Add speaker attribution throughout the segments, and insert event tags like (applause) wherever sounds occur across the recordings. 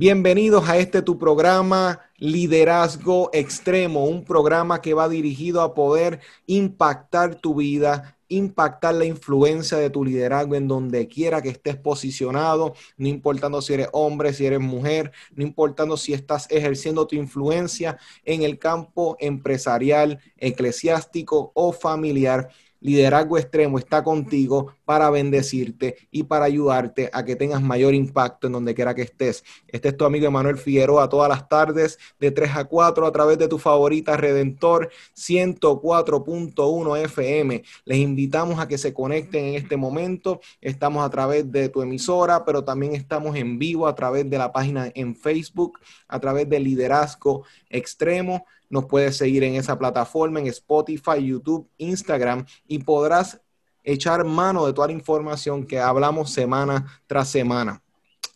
Speaker 1: Bienvenidos a este tu programa Liderazgo Extremo, un programa que va dirigido a poder impactar tu vida, impactar la influencia de tu liderazgo en donde quiera que estés posicionado, no importando si eres hombre, si eres mujer, no importando si estás ejerciendo tu influencia en el campo empresarial, eclesiástico o familiar Liderazgo Extremo está contigo para bendecirte y para ayudarte a que tengas mayor impacto en donde quiera que estés. Este es tu amigo Emanuel Figueroa todas las tardes de 3 a 4 a través de tu favorita Redentor 104.1 FM. Les invitamos a que se conecten en este momento. Estamos a través de tu emisora, pero también estamos en vivo a través de la página en Facebook, a través de Liderazgo Extremo. Nos puedes seguir en esa plataforma, en Spotify, YouTube, Instagram y podrás echar mano de toda la información que hablamos semana tras semana.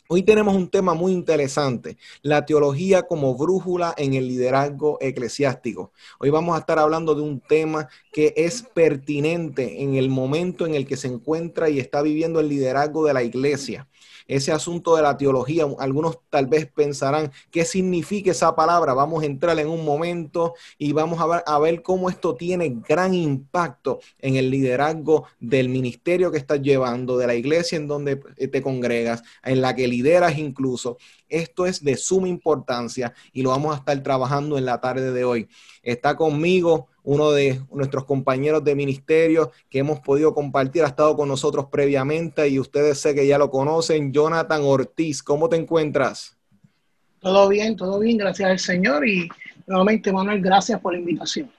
Speaker 1: Hoy tenemos un tema muy interesante, la teología como brújula en el liderazgo eclesiástico. Hoy vamos a estar hablando de un tema que es pertinente en el momento en el que se encuentra y está viviendo el liderazgo de la iglesia ese asunto de la teología. Algunos tal vez pensarán qué significa esa palabra. Vamos a entrar en un momento y vamos a ver, a ver cómo esto tiene gran impacto en el liderazgo del ministerio que estás llevando, de la iglesia en donde te congregas, en la que lideras incluso. Esto es de suma importancia y lo vamos a estar trabajando en la tarde de hoy. Está conmigo uno de nuestros compañeros de ministerio que hemos podido compartir, ha estado con nosotros previamente y ustedes sé que ya lo conocen, Jonathan Ortiz. ¿Cómo te encuentras?
Speaker 2: Todo bien, todo bien, gracias al Señor y nuevamente Manuel, gracias por la invitación.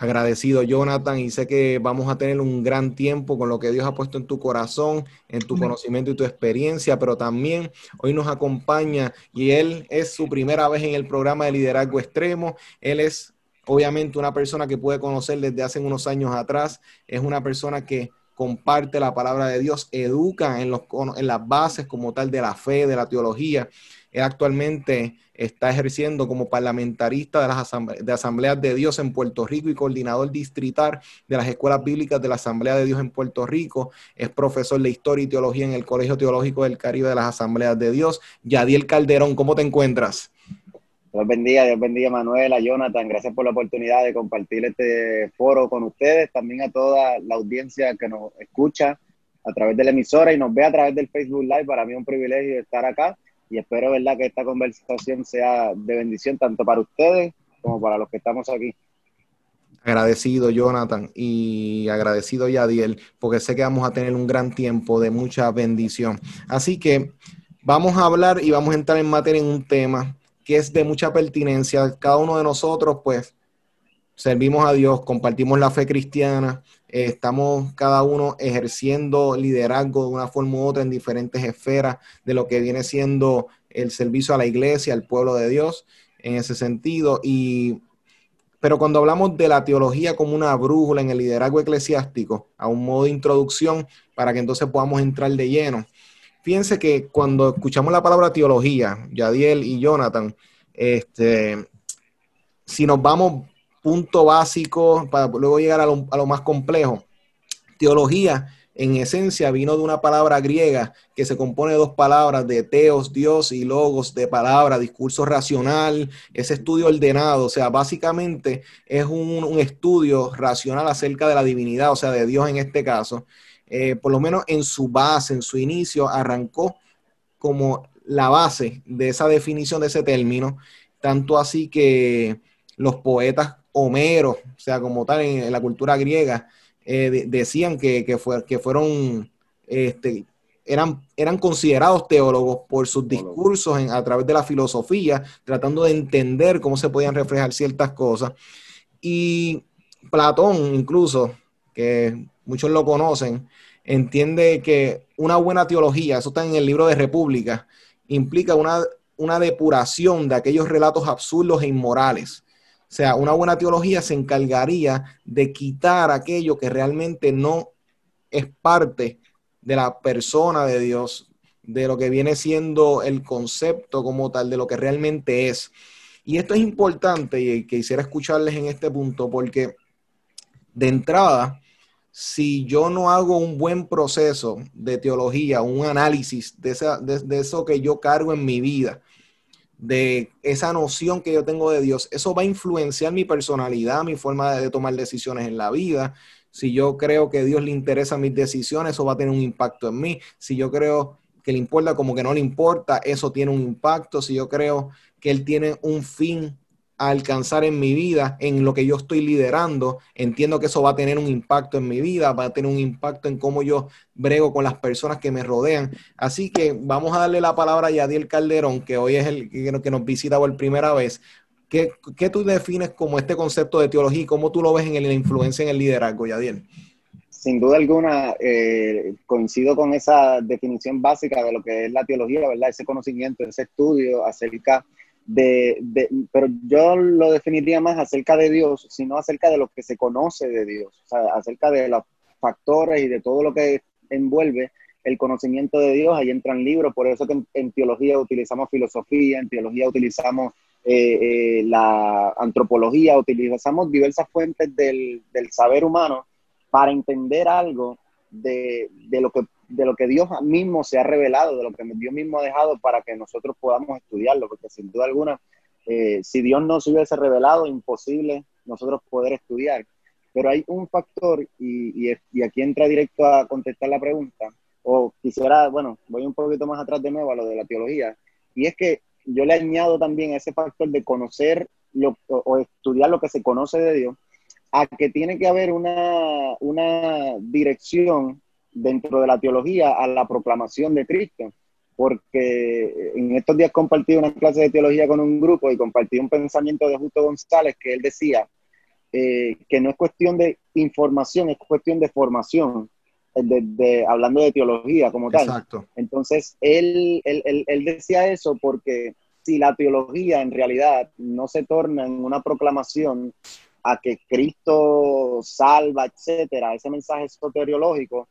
Speaker 1: Agradecido, Jonathan, y sé que vamos a tener un gran tiempo con lo que Dios ha puesto en tu corazón, en tu conocimiento y tu experiencia, pero también hoy nos acompaña y él es su primera vez en el programa de liderazgo extremo. Él es obviamente una persona que puede conocer desde hace unos años atrás, es una persona que comparte la palabra de Dios, educa en, los, en las bases como tal de la fe, de la teología. Él actualmente está ejerciendo como parlamentarista de las de asambleas de Dios en Puerto Rico y coordinador distrital de las escuelas bíblicas de la Asamblea de Dios en Puerto Rico. Es profesor de Historia y Teología en el Colegio Teológico del Caribe de las Asambleas de Dios. Yadiel Calderón, ¿cómo te encuentras?
Speaker 3: Dios bendiga, Dios bendiga Manuela, Jonathan, gracias por la oportunidad de compartir este foro con ustedes, también a toda la audiencia que nos escucha a través de la emisora y nos ve a través del Facebook Live. Para mí es un privilegio estar acá y espero verdad que esta conversación sea de bendición tanto para ustedes como para los que estamos aquí.
Speaker 1: Agradecido, Jonathan, y agradecido, Yadiel, porque sé que vamos a tener un gran tiempo de mucha bendición. Así que vamos a hablar y vamos a entrar en materia en un tema que es de mucha pertinencia. Cada uno de nosotros, pues, servimos a Dios, compartimos la fe cristiana, eh, estamos cada uno ejerciendo liderazgo de una forma u otra en diferentes esferas de lo que viene siendo el servicio a la iglesia, al pueblo de Dios, en ese sentido. Y, pero cuando hablamos de la teología como una brújula en el liderazgo eclesiástico, a un modo de introducción, para que entonces podamos entrar de lleno Fíjense que cuando escuchamos la palabra teología, Yadiel y Jonathan, este, si nos vamos punto básico para luego llegar a lo, más complejo, teología en esencia vino de una palabra griega que se compone de dos palabras, de teos, Dios, y logos, de palabra, discurso racional, ese estudio ordenado, o sea, básicamente es un, un, estudio racional acerca de la divinidad, o sea, de Dios en este caso, eh, por lo menos en su base, en su inicio, arrancó como la base de esa definición de ese término, tanto así que los poetas Homero, o sea, como tal en, la cultura griega, eh, decían que, que, que fueron, este, eran, eran considerados teólogos por sus discursos a través de la filosofía, tratando de entender cómo se podían reflejar ciertas cosas. Y Platón incluso, que muchos lo conocen, entiende que una buena teología, eso está en el libro de República, implica una, una depuración de aquellos relatos absurdos e inmorales. O sea, una buena teología se encargaría de quitar aquello que realmente no es parte de la persona de Dios, de lo que viene siendo el concepto como tal, de lo que realmente es. Y esto es importante y quisiera escucharles en este punto porque de entrada, si yo no hago un buen proceso de teología, un análisis de, de, eso que yo cargo en mi vida, de esa noción que yo tengo de Dios, eso va a influenciar mi personalidad, mi forma de, tomar decisiones en la vida. Si yo creo que Dios le interesa mis decisiones, eso va a tener un impacto en mí. Si yo creo que le importa como que no le importa, eso tiene un impacto. Si yo creo que Él tiene un fin alcanzar en mi vida, en lo que yo estoy liderando. Entiendo que eso va a tener un impacto en mi vida, va a tener un impacto en cómo yo brego con las personas que me rodean. Así que vamos a darle la palabra a Yadiel Calderón, que hoy es el que nos visita por primera vez. ¿Qué, ¿Qué, tú defines como este concepto de teología y cómo tú lo ves en la influencia en el liderazgo, Yadiel?
Speaker 3: Sin duda alguna, eh, coincido con esa definición básica de lo que es la teología, ¿verdad? Ese conocimiento, ese estudio acerca de, pero yo lo definiría más acerca de Dios, sino acerca de lo que se conoce de Dios, o sea, acerca de los factores y de todo lo que envuelve el conocimiento de Dios. Ahí entran libros, por eso que en, teología utilizamos filosofía, en teología utilizamos eh, eh, la antropología, utilizamos diversas fuentes del, del, saber humano para entender algo de, de lo que de lo que Dios mismo se ha revelado, de lo que Dios mismo ha dejado para que nosotros podamos estudiarlo, porque sin duda alguna, eh, si Dios no se hubiese revelado, imposible nosotros poder estudiar. Pero hay un factor, y, y, aquí entra directo a contestar la pregunta, o quisiera, bueno, voy un poquito más atrás de nuevo a lo de la teología, y es que yo le añado también ese factor de conocer lo, o, estudiar lo que se conoce de Dios, a que tiene que haber una, una dirección dentro de la teología a la proclamación de Cristo, porque en estos días compartí una clase de teología con un grupo y compartí un pensamiento de Justo González que él decía eh, que no es cuestión de información, es cuestión de formación, de, hablando de teología como tal. Exacto. Entonces, él, él, él decía eso porque si la teología en realidad no se torna en una proclamación a que Cristo salva, etcétera, ese mensaje soteriológico,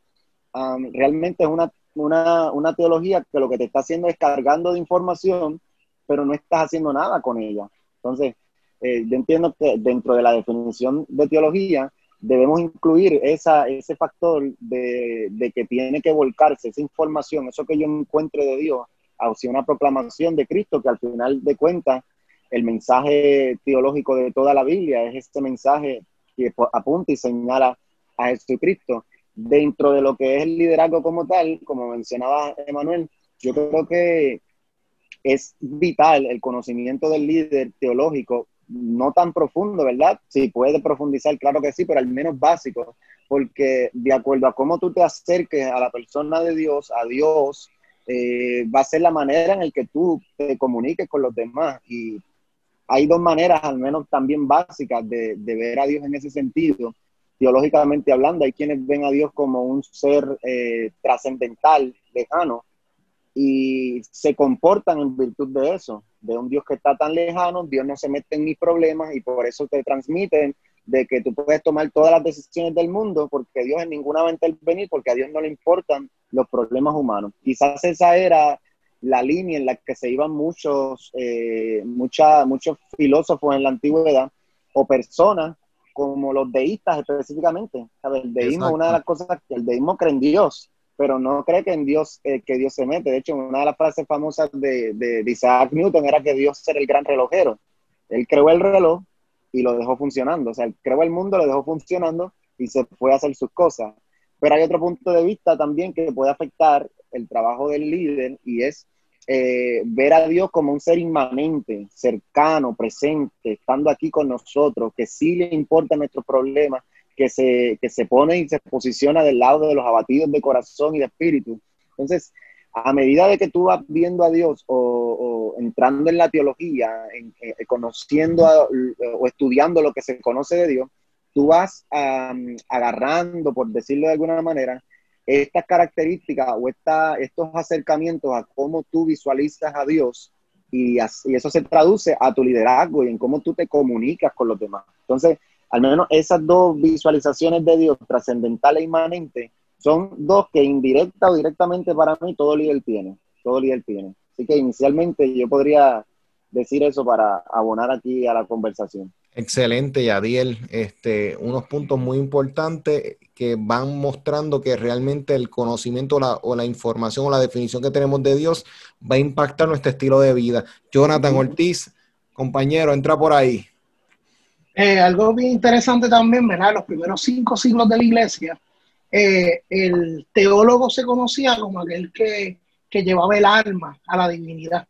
Speaker 3: realmente es una, una, una, teología que lo que te está haciendo es cargando de información, pero no estás haciendo nada con ella. Entonces, eh, yo entiendo que dentro de la definición de teología debemos incluir esa, ese factor de, de, que tiene que volcarse esa información, eso que yo encuentre de Dios, hacia una proclamación de Cristo, que al final de cuentas el mensaje teológico de toda la Biblia es este mensaje que apunta y señala a Jesucristo dentro de lo que es el liderazgo como tal, como mencionaba Emanuel, yo creo que es vital el conocimiento del líder teológico, no tan profundo, ¿verdad? Si puede profundizar, claro que sí, pero al menos básico, porque de acuerdo a cómo tú te acerques a la persona de Dios, a Dios, eh, va a ser la manera en la que tú te comuniques con los demás. Y hay dos maneras, al menos también básicas, de, de ver a Dios en ese sentido teológicamente hablando, hay quienes ven a Dios como un ser eh, trascendental, lejano, y se comportan en virtud de eso, de un Dios que está tan lejano, Dios no se mete en mis problemas y por eso te transmiten de que tú puedes tomar todas las decisiones del mundo porque Dios en ninguna va a intervenir, porque a Dios no le importan los problemas humanos. Quizás esa era la línea en la que se iban muchos, eh, muchos filósofos en la antigüedad o personas como los deístas específicamente. El deísmo, una de las cosas que el deísmo cree en Dios, pero no cree que en Dios, eh, que Dios se mete. De hecho, una de las frases famosas de, de, Isaac Newton era que Dios era el gran relojero. Él creó el reloj y lo dejó funcionando. O sea, él creó el mundo, lo dejó funcionando y se fue a hacer sus cosas. Pero hay otro punto de vista también que puede afectar el trabajo del líder y es eh, ver a Dios como un ser inmanente, cercano, presente, estando aquí con nosotros, que sí le importa nuestros problemas, que se, que se pone y se posiciona del lado de los abatidos de corazón y de espíritu. Entonces, a medida de que tú vas viendo a Dios o, entrando en la teología, en, eh, conociendo o estudiando lo que se conoce de Dios, tú vas agarrando, por decirlo de alguna manera, estas características o estos acercamientos a cómo tú visualizas a Dios y, y, eso se traduce a tu liderazgo y en cómo tú te comunicas con los demás. Entonces, al menos esas dos visualizaciones de Dios, trascendental e inmanente, son dos que indirecta o directamente para mí todo líder tiene, todo líder tiene. Así que inicialmente yo podría decir eso para abonar aquí a la conversación.
Speaker 1: Excelente, Yadiel. Este, unos puntos muy importantes que van mostrando que realmente el conocimiento o la información o la definición que tenemos de Dios va a impactar nuestro estilo de vida. Jonathan Ortiz, compañero, entra por ahí.
Speaker 2: Eh, algo bien interesante también, ¿verdad? Los primeros cinco siglos de la iglesia, eh, el teólogo se conocía como aquel que, que, llevaba el alma a la divinidad.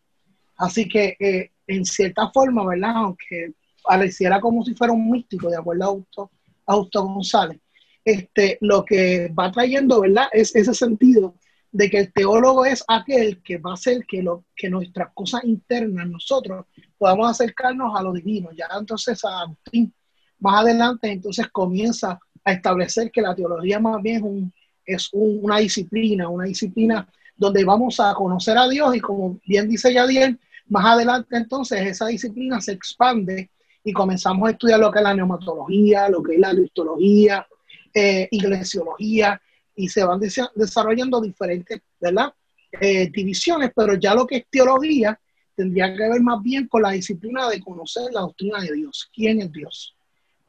Speaker 2: Así que, eh, en cierta forma, ¿verdad? Aunque pareciera como si fuera un místico, de acuerdo a Augusto, Augusto González, este, lo que va trayendo, ¿verdad? Es ese sentido de que el teólogo es aquel que va a hacer que, lo, que nuestras cosas internas, nosotros, podamos acercarnos a lo divino. Ya entonces a Agustín, más adelante, entonces comienza a establecer que la teología más bien es, un, es una disciplina, una disciplina donde vamos a conocer a Dios y como bien dice Yadiel, más adelante entonces esa disciplina se expande y comenzamos a estudiar lo que es la neumatología, lo que es la cristología, eh, iglesiología, y se van desarrollando diferentes. Eh, divisiones, pero ya lo que es teología tendría que ver más bien con la disciplina de conocer la doctrina de Dios, quién es Dios,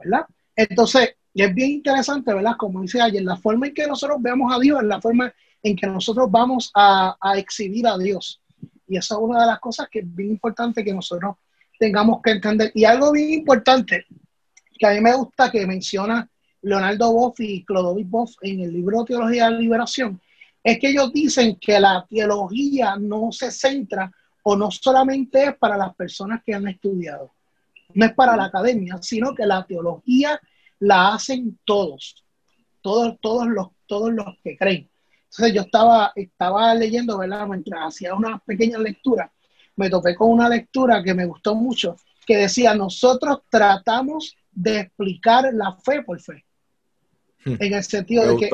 Speaker 2: ¿verdad? Entonces, es bien interesante, ¿verdad? Como dice ayer, la forma en que nosotros veamos a Dios es la forma en que nosotros vamos a, a exhibir a Dios. Y esa es una de las cosas que es bien importante que nosotros tengamos que entender. Y algo bien importante que a mí me gusta que menciona Leonardo Boff y Clodovis Boff en el libro Teología de la Liberación, es que ellos dicen que la teología no se centra o no solamente es para las personas que han estudiado, no es para la academia, sino que la teología la hacen todos, todos, todos los, todos los que creen. Entonces yo estaba, estaba leyendo, ¿verdad? Mientras hacía una pequeña lectura, me topé con una lectura que me gustó mucho, que decía, nosotros tratamos de explicar la fe por fe. Hmm. En el sentido de que es,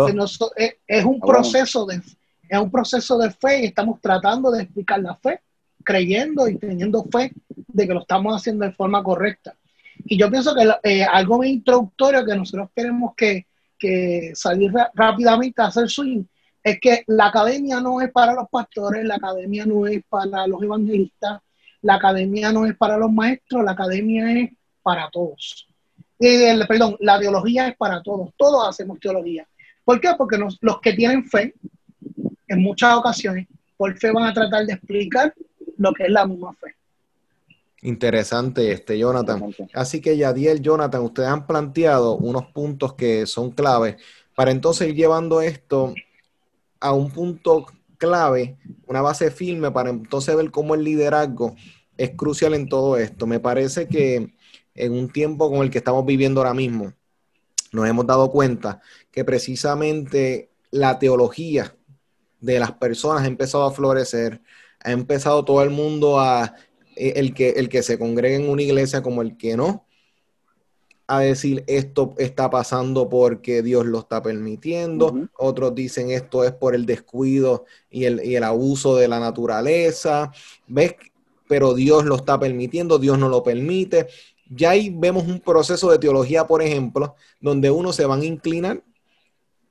Speaker 2: un proceso de, es un proceso de fe y estamos tratando de explicar la fe, creyendo y teniendo fe de que lo estamos haciendo de forma correcta. Y yo pienso que eh, algo muy introductorio que nosotros tenemos que, que salir rápidamente a hacer swing es que la academia no es para los pastores, la academia no es para los evangelistas, la academia no es para los maestros, la academia es para todos. Eh, perdón, la teología es para todos, todos hacemos teología. ¿Por qué? Porque los que tienen fe, en muchas ocasiones, por fe van a tratar de explicar lo que es la misma fe.
Speaker 1: Interesante, este Jonathan. Así que Yadiel, Jonathan, ustedes han planteado unos puntos que son claves para entonces ir llevando esto a un punto clave, una base firme para entonces ver cómo el liderazgo es crucial en todo esto. Me parece que en un tiempo con el que estamos viviendo ahora mismo, nos hemos dado cuenta que precisamente la teología de las personas ha empezado a florecer, ha empezado todo el mundo a, eh, el que, el que se congrega en una iglesia como el que no, a decir esto está pasando porque Dios lo está permitiendo, otros dicen esto es por el descuido y el, y el, abuso de la naturaleza, ¿ves? Pero Dios lo está permitiendo, Dios no lo permite. Ya ahí vemos un proceso de teología, por ejemplo, donde uno se van a inclinar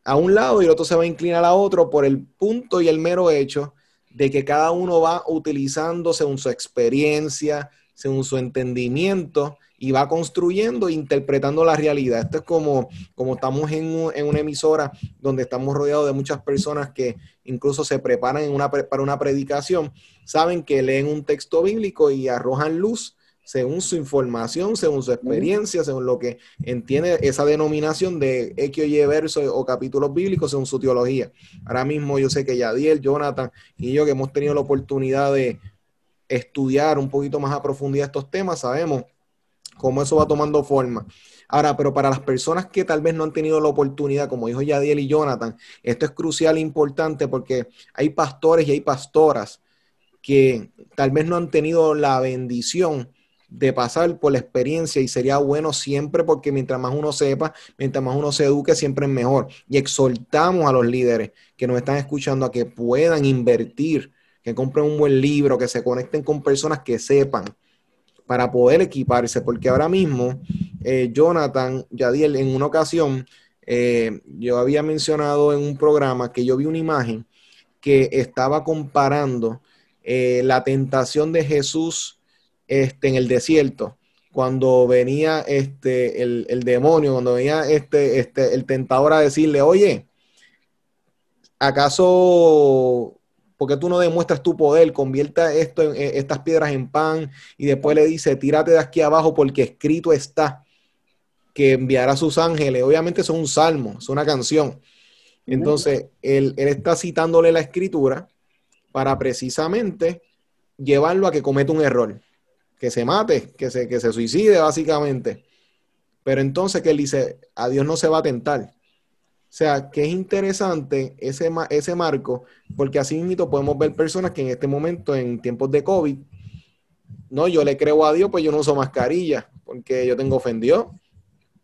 Speaker 1: a un lado y el otro se va a inclinar a otro por el punto y el mero hecho de que cada uno va utilizando según su experiencia, según su entendimiento, y va construyendo interpretando la realidad. Esto es como, como estamos en, en, una emisora donde estamos rodeados de muchas personas que incluso se preparan en una, para una predicación, saben que leen un texto bíblico y arrojan luz según su información, según su experiencia, según lo que entiende esa denominación de X o Y verso o capítulos bíblicos, según su teología. Ahora mismo yo sé que Yadiel, Jonathan y yo que hemos tenido la oportunidad de estudiar un poquito más a profundidad estos temas, sabemos cómo eso va tomando forma. Ahora, pero para las personas que tal vez no han tenido la oportunidad, como dijo Yadiel y Jonathan, esto es crucial e importante porque hay pastores y hay pastoras que tal vez no han tenido la bendición de pasar por la experiencia y sería bueno siempre porque mientras más uno sepa, mientras más uno se eduque, siempre es mejor. Y exhortamos a los líderes que nos están escuchando a que puedan invertir, que compren un buen libro, que se conecten con personas que sepan para poder equiparse, porque ahora mismo eh, Jonathan Yadiel en una ocasión, eh, yo había mencionado en un programa que yo vi una imagen que estaba comparando eh, la tentación de Jesús este, en el desierto, cuando venía este, el, demonio, cuando venía este, este, el tentador a decirle, oye, ¿acaso, porque tú no demuestras tu poder, convierta esto en, eh, estas piedras en pan y después le dice, tírate de aquí abajo porque escrito está que enviará a sus ángeles? Obviamente es un salmo, es una canción. Entonces, él, él está citándole la escritura para precisamente llevarlo a que cometa un error que se mate, que se, que se suicide básicamente. Pero entonces que él dice, a Dios no se va a tentar. O sea, que es interesante ese, ese marco, porque así mismo podemos ver personas que en este momento, en tiempos de COVID, no, yo le creo a Dios, pues yo no uso mascarilla, porque yo tengo ofendido.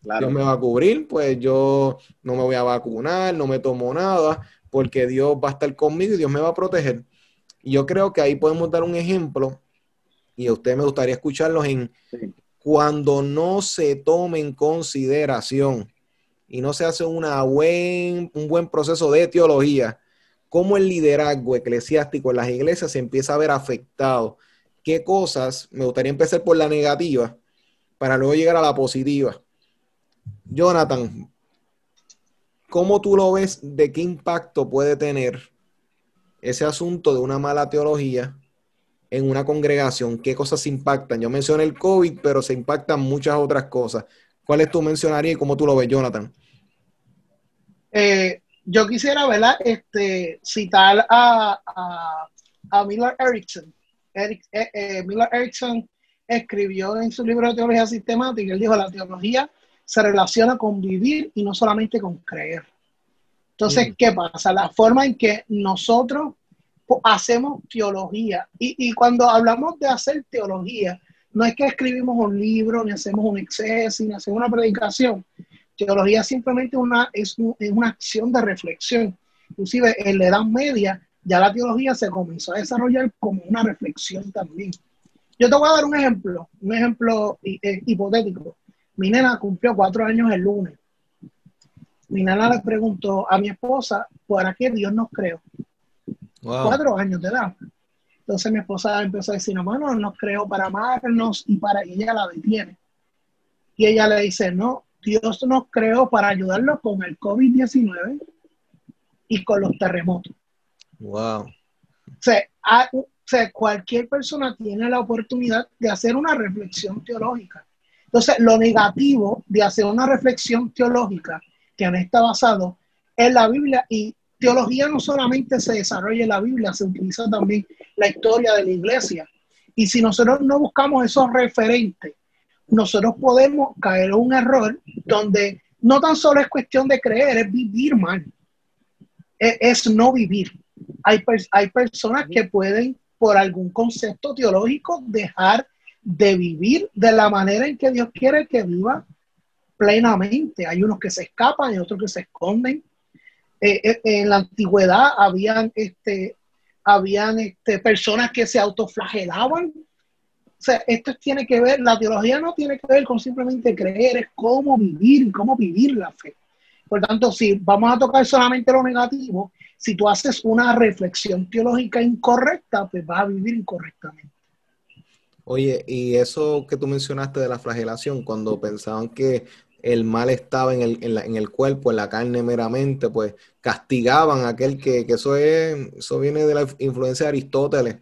Speaker 1: Dios me va a cubrir, pues yo no me voy a vacunar, no me tomo nada, porque Dios va a estar conmigo y Dios me va a proteger. Y yo creo que ahí podemos dar un ejemplo y a usted me gustaría escucharlos en cuando no se tome en consideración y no se hace buen, un buen proceso de teología, cómo el liderazgo eclesiástico en las iglesias se empieza a ver afectado. ¿Qué cosas? Me gustaría empezar por la negativa para luego llegar a la positiva. Jonathan, ¿cómo tú lo ves de qué impacto puede tener ese asunto de una mala teología en una congregación? ¿Qué cosas impactan? Yo mencioné el COVID, pero se impactan muchas otras cosas. ¿Cuáles tú mencionarías y cómo tú lo ves, Jonathan?
Speaker 2: Eh, yo quisiera, ¿verdad? Este, citar a, a, Miller Erickson. Eric, eh, eh, Miller Erickson escribió en su libro de teología sistemática, él dijo, la teología se relaciona con vivir y no solamente con creer. Entonces, mm. ¿qué pasa? La forma en que nosotros hacemos teología. Y, cuando hablamos de hacer teología, no es que escribimos un libro, ni hacemos un exceso, ni hacemos una predicación. Teología simplemente una, es, una acción de reflexión. Inclusive en la Edad Media ya la teología se comenzó a desarrollar como una reflexión también. Yo te voy a dar un ejemplo, un ejemplo eh, hipotético. Mi nena cumplió cuatro años el lunes. Mi nena le preguntó a mi esposa, ¿para qué Dios nos creó? cuatro años de edad. Entonces mi esposa empezó a decir, no, bueno, nos creó para amarnos y para y ella la detiene. Y ella le dice, no, Dios nos creó para ayudarnos con el COVID-19 y con los terremotos.
Speaker 1: Wow.
Speaker 2: O sea, cualquier persona tiene la oportunidad de hacer una reflexión teológica. Entonces, lo negativo de hacer una reflexión teológica que no está basado en la Biblia y teología no solamente se desarrolla en la Biblia, se utiliza también la historia de la iglesia. Y si nosotros no buscamos esos referentes, nosotros podemos caer en un error donde no tan solo es cuestión de creer, es vivir mal. Es, no vivir. Hay, hay personas que pueden, por algún concepto teológico, dejar de vivir de la manera en que Dios quiere que viva plenamente. Hay unos que se escapan y otros que se esconden eh, eh, en la antigüedad habían, este, habían este, personas que se autoflagelaban. O sea, esto tiene que ver, la teología no tiene que ver con simplemente creer, es cómo vivir, cómo vivir la fe. Por tanto, si vamos a tocar solamente lo negativo, si tú haces una reflexión teológica incorrecta, pues vas a vivir incorrectamente.
Speaker 1: Oye, y eso que tú mencionaste de la flagelación, cuando pensaban que el mal estaba en el, en, el cuerpo, en la carne meramente, pues castigaban a aquel que, eso es, eso viene de la influencia de Aristóteles, o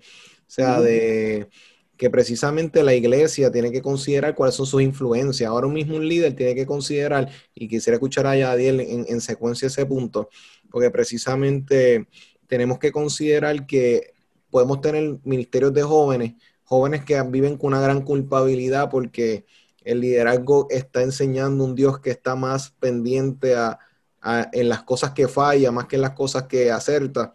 Speaker 1: sea, de que precisamente la iglesia tiene que considerar cuáles son sus influencias. Ahora mismo un líder tiene que considerar, y quisiera escuchar a Yadiel en, en secuencia ese punto, porque precisamente tenemos que considerar que podemos tener ministerios de jóvenes, jóvenes que viven con una gran culpabilidad porque el liderazgo está enseñando un Dios que está más pendiente a, en las cosas que falla, más que en las cosas que acerta,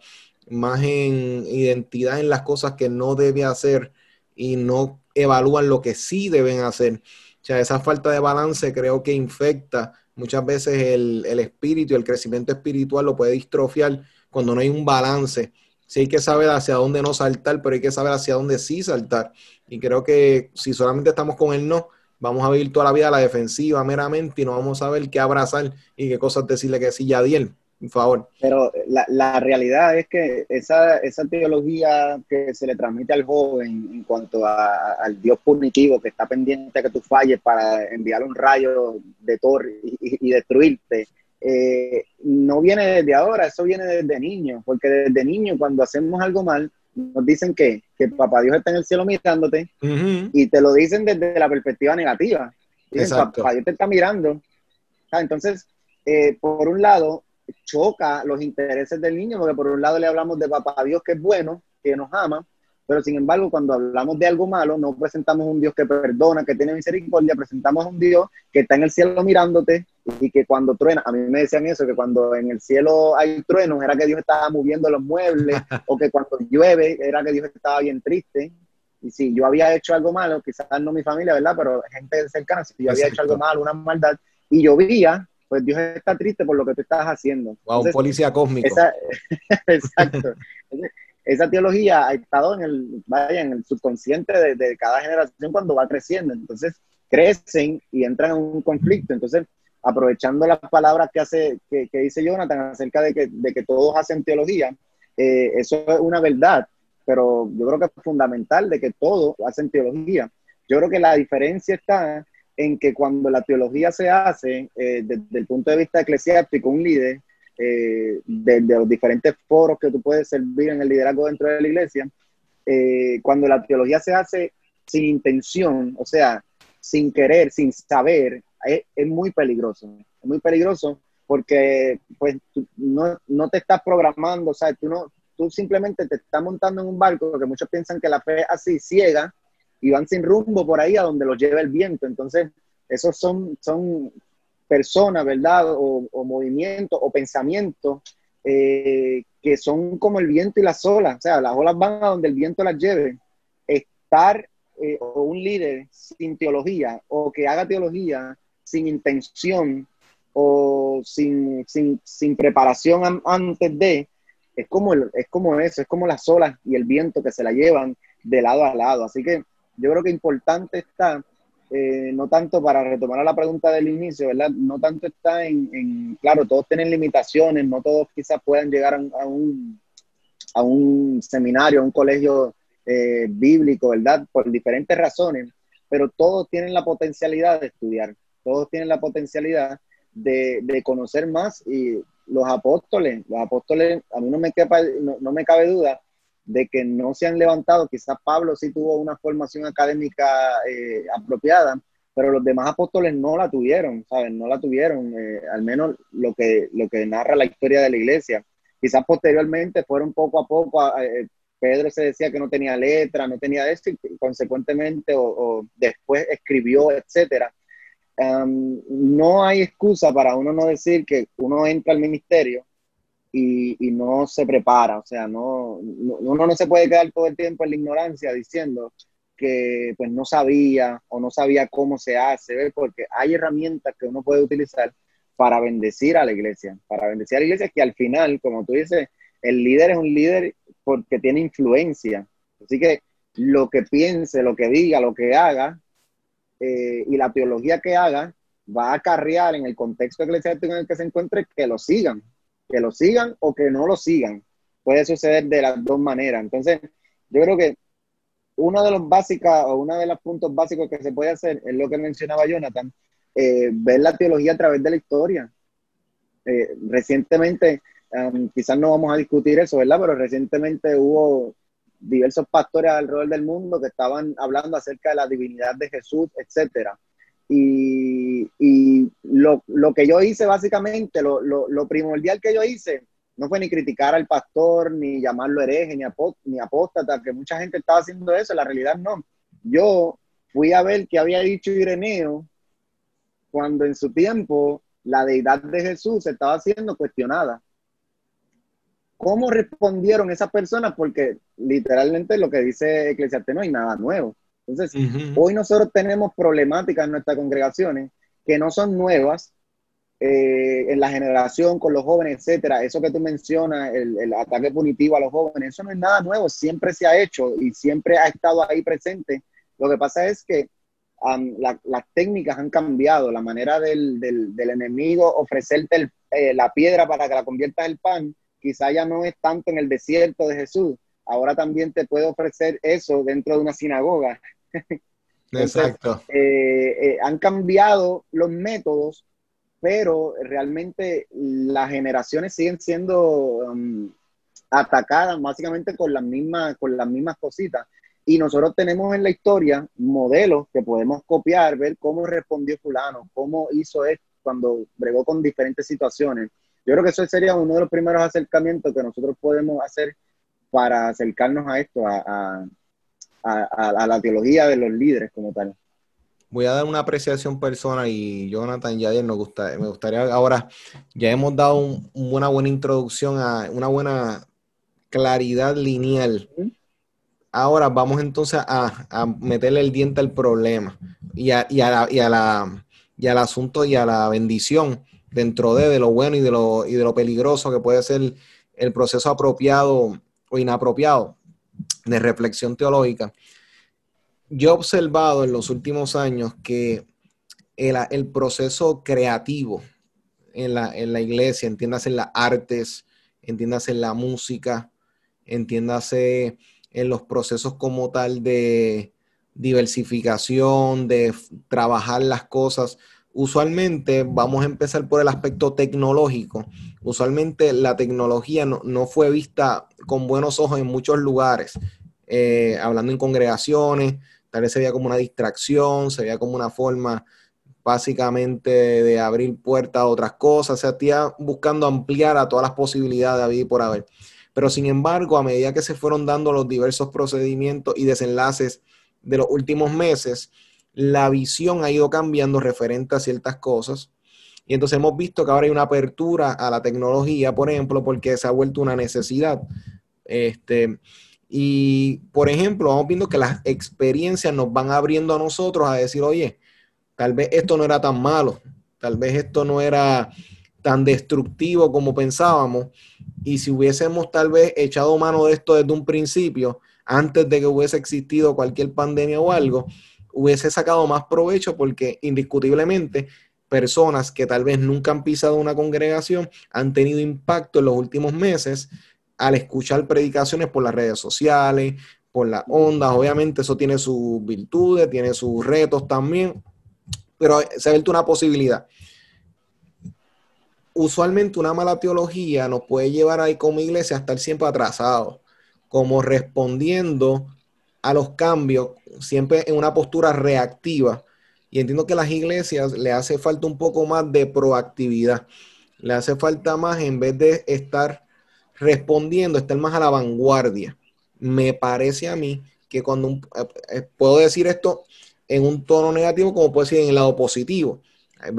Speaker 1: más en identidad en las cosas que no debe hacer y no evalúan lo que sí deben hacer. O sea, esa falta de balance creo que infecta muchas veces el, el espíritu el crecimiento espiritual lo puede distrofiar cuando no hay un balance. Sí hay que saber hacia dónde no saltar, pero hay que saber hacia dónde sí saltar. Y creo que si solamente estamos con el no, vamos a vivir toda la vida a la defensiva meramente y no vamos a saber qué abrazar y qué cosas decirle que sí, Yadiel, por favor.
Speaker 3: Pero la, la realidad es que esa, esa, teología que se le transmite al joven en cuanto a, al Dios punitivo que está pendiente de que tú falles para enviar un rayo de torre y, y, destruirte, eh, no viene desde ahora, eso viene desde niño, porque desde niño cuando hacemos algo mal, nos dicen que, que papá Dios está en el cielo mirándote y te lo dicen desde la perspectiva negativa. Dicen, papá Dios te está mirando. Ah, entonces, eh, por un lado, choca los intereses del niño, porque por un lado le hablamos de papá Dios que es bueno, que nos ama, pero sin embargo, cuando hablamos de algo malo, no presentamos un Dios que perdona, que tiene misericordia, presentamos un Dios que está en el cielo mirándote y que cuando truena, a mí me decían eso, que cuando en el cielo hay truenos era que Dios estaba moviendo los muebles, (laughs) o que cuando llueve era que Dios estaba bien triste. Y si yo había hecho algo malo, quizás no mi familia, ¿verdad? Pero gente cercana, si yo había hecho algo malo, una maldad, y llovía, pues Dios está triste por lo que tú estás haciendo.
Speaker 1: Wow, policía cósmico. (laughs)
Speaker 3: exacto esa teología ha estado en el, vaya, en el subconsciente de, cada generación cuando va creciendo. Entonces, crecen y entran en un conflicto. Entonces, aprovechando las palabras que, hace, que, dice Jonathan acerca de que, de que todos hacen teología, eh, eso es una verdad, pero yo creo que es fundamental de que todos hacen teología. Yo creo que la diferencia está en que cuando la teología se hace eh, desde el punto de vista eclesiástico, un líder eh, de, los diferentes foros que tú puedes servir en el liderazgo dentro de la iglesia, eh, cuando la teología se hace sin intención, o sea, sin querer, sin saber, es, muy peligroso. Es muy peligroso porque pues no, no, te estás programando, o sea, tú, no, tú simplemente te estás montando en un barco que muchos piensan que la fe así, ciega, y van sin rumbo por ahí a donde los lleva el viento. Entonces, esos son, son personas, ¿verdad? O, movimientos o pensamientos eh, que son como el viento y las olas. O sea, las olas van a donde el viento las lleve. Estar eh, o un líder sin teología o que haga teología sin intención o sin, sin, sin preparación antes de, es como, es como eso, es como las olas y el viento que se la llevan de lado a lado. Así que yo creo que importante está eh, no tanto para retomar la pregunta del inicio, ¿verdad? No tanto está en, claro, todos tienen limitaciones, no todos quizás puedan llegar a, un, a un seminario, a un colegio eh, bíblico, ¿verdad? Por diferentes razones, pero todos tienen la potencialidad de estudiar, todos tienen la potencialidad de, de conocer más y los apóstoles, los apóstoles, a mí no me, no me cabe duda de que no se han levantado. Quizás Pablo sí tuvo una formación académica eh, apropiada, pero los demás apóstoles no la tuvieron, ¿saben? No la tuvieron, eh, al menos lo que, lo que narra la historia de la iglesia. Quizás posteriormente fueron poco a poco, eh, Pedro se decía que no tenía letra, no tenía esto, y consecuentemente o, después escribió, etcétera. no hay excusa para uno no decir que uno entra al ministerio y, no se prepara. O sea, no, uno no se puede quedar todo el tiempo en la ignorancia diciendo que pues no sabía o no sabía cómo se hace, porque hay herramientas que uno puede utilizar para bendecir a la iglesia, para bendecir a la iglesia que al final, como tú dices, el líder es un líder porque tiene influencia. Así que lo que piense, lo que diga, lo que haga eh, y la teología que haga va a acarrear en el contexto eclesiástico en el que se encuentre que lo sigan que lo sigan o que no lo sigan. Puede suceder de las dos maneras. Entonces, yo creo que uno de los básicos o uno de los puntos básicos que se puede hacer es lo que mencionaba Jonathan, eh, ver la teología a través de la historia. Eh, recientemente, quizás no vamos a discutir eso, ¿verdad? Pero recientemente hubo diversos pastores alrededor del mundo que estaban hablando acerca de la divinidad de Jesús, etcétera. Y, lo, que yo hice básicamente, lo, primordial que yo hice, no fue ni criticar al pastor, ni llamarlo hereje, ni, ni apóstata, que mucha gente estaba haciendo eso, la realidad no. Yo fui a ver qué había dicho Ireneo cuando en su tiempo la deidad de Jesús estaba siendo cuestionada. cómo respondieron esas personas, porque literalmente lo que dice Eclesiastes no hay nada nuevo. Entonces, hoy nosotros tenemos problemáticas en nuestras congregaciones que no son nuevas eh, en la generación con los jóvenes, etcétera. Eso que tú mencionas, el, ataque punitivo a los jóvenes, eso no es nada nuevo, siempre se ha hecho y siempre ha estado ahí presente. Lo que pasa es que las técnicas han cambiado, la manera del, del, enemigo ofrecerte eh, la piedra para que la conviertas en pan, quizá ya no es tanto en el desierto de Jesús, ahora también te puede ofrecer eso dentro de una sinagoga. (laughs)
Speaker 1: Exacto.
Speaker 3: Eh, eh, han cambiado los métodos, pero realmente las generaciones siguen siendo um, atacadas básicamente con las mismas, con las mismas cositas. Y nosotros tenemos en la historia modelos que podemos copiar, ver cómo respondió fulano, cómo hizo esto cuando bregó con diferentes situaciones. Yo creo que eso sería uno de los primeros acercamientos que nosotros podemos hacer para acercarnos a esto, a, la teología de los líderes como tal.
Speaker 1: Voy a dar una apreciación personal y Jonathan y nos gusta, me gustaría ahora, ya hemos dado una buena introducción a una buena claridad lineal Ahora vamos entonces a, meterle el diente al problema y, a, y, la, y, al asunto y a la bendición dentro de, lo bueno y de lo, y de lo peligroso que puede ser el proceso apropiado inapropiado de reflexión teológica. Yo he observado en los últimos años que el, proceso creativo en la, en la iglesia, entiéndase en las artes, entiéndase en la música, entiéndase en los procesos como tal de diversificación, de trabajar las cosas. Usualmente vamos a empezar por el aspecto tecnológico. Usualmente la tecnología no, fue vista con buenos ojos en muchos lugares, eh, hablando en congregaciones, tal vez se veía como una distracción, se veía como una forma básicamente de abrir puertas a otras cosas, se hacía buscando ampliar a todas las posibilidades de y por haber. Pero sin embargo, a medida que se fueron dando los diversos procedimientos y desenlaces de los últimos meses, la visión ha ido cambiando referente a ciertas cosas. Y entonces hemos visto que ahora hay una apertura a la tecnología, por ejemplo, porque se ha vuelto una necesidad. Este, y, por ejemplo, vamos viendo que las experiencias nos van abriendo a nosotros a decir, oye, tal vez esto no era tan malo, tal vez esto no era tan destructivo como pensábamos. Y si hubiésemos tal vez echado mano de esto desde un principio, antes de que hubiese existido cualquier pandemia o algo, hubiese sacado más provecho porque indiscutiblemente personas que tal vez nunca han pisado una congregación han tenido impacto en los últimos meses al escuchar predicaciones por las redes sociales, por las ondas. Obviamente eso tiene sus virtudes, tiene sus retos también, pero se ha una posibilidad usualmente una mala teología nos puede llevar ahí como iglesia a estar siempre atrasados, como respondiendo a los cambios, siempre en una postura reactiva. Y entiendo que a las iglesias le hace falta un poco más de proactividad. Le hace falta más, en vez de estar respondiendo, estar más a la vanguardia. Me parece a mí que cuando eh, eh, puedo decir esto en un tono negativo, como puedo decir en el lado positivo.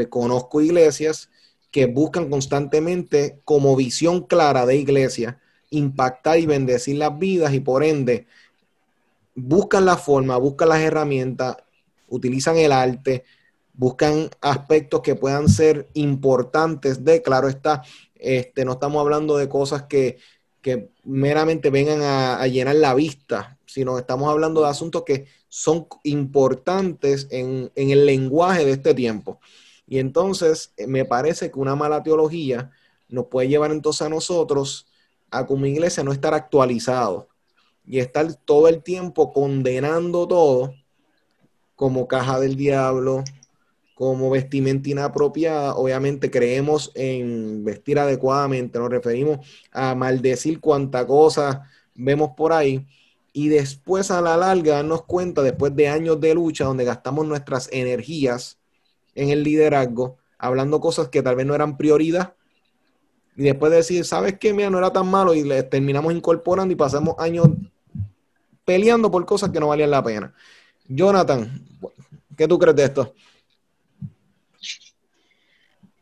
Speaker 1: Conozco iglesias que buscan constantemente como visión clara de iglesia impactar y bendecir las vidas y por ende buscan la forma, buscan las herramientas, utilizan el arte, buscan aspectos que puedan ser importantes de, claro está, este, no estamos hablando de cosas que, meramente vengan a, llenar la vista, sino estamos hablando de asuntos que son importantes en, en el lenguaje de este tiempo. Y entonces eh, me parece que una mala teología nos puede llevar entonces a nosotros a como iglesia no estar actualizado y estar todo el tiempo condenando todo como caja del diablo, como vestimenta inapropiada. Obviamente creemos en vestir adecuadamente, nos referimos a maldecir cuanta cosa vemos por ahí. Y después a la larga darnos cuenta, después de años de lucha donde gastamos nuestras energías en el liderazgo, hablando cosas que tal vez no eran prioridad, y después de decir, ¿sabes qué? Mira, no era tan malo, y le terminamos incorporando y pasamos años peleando por cosas que no valían la pena. Jonathan, ¿qué tú crees de esto?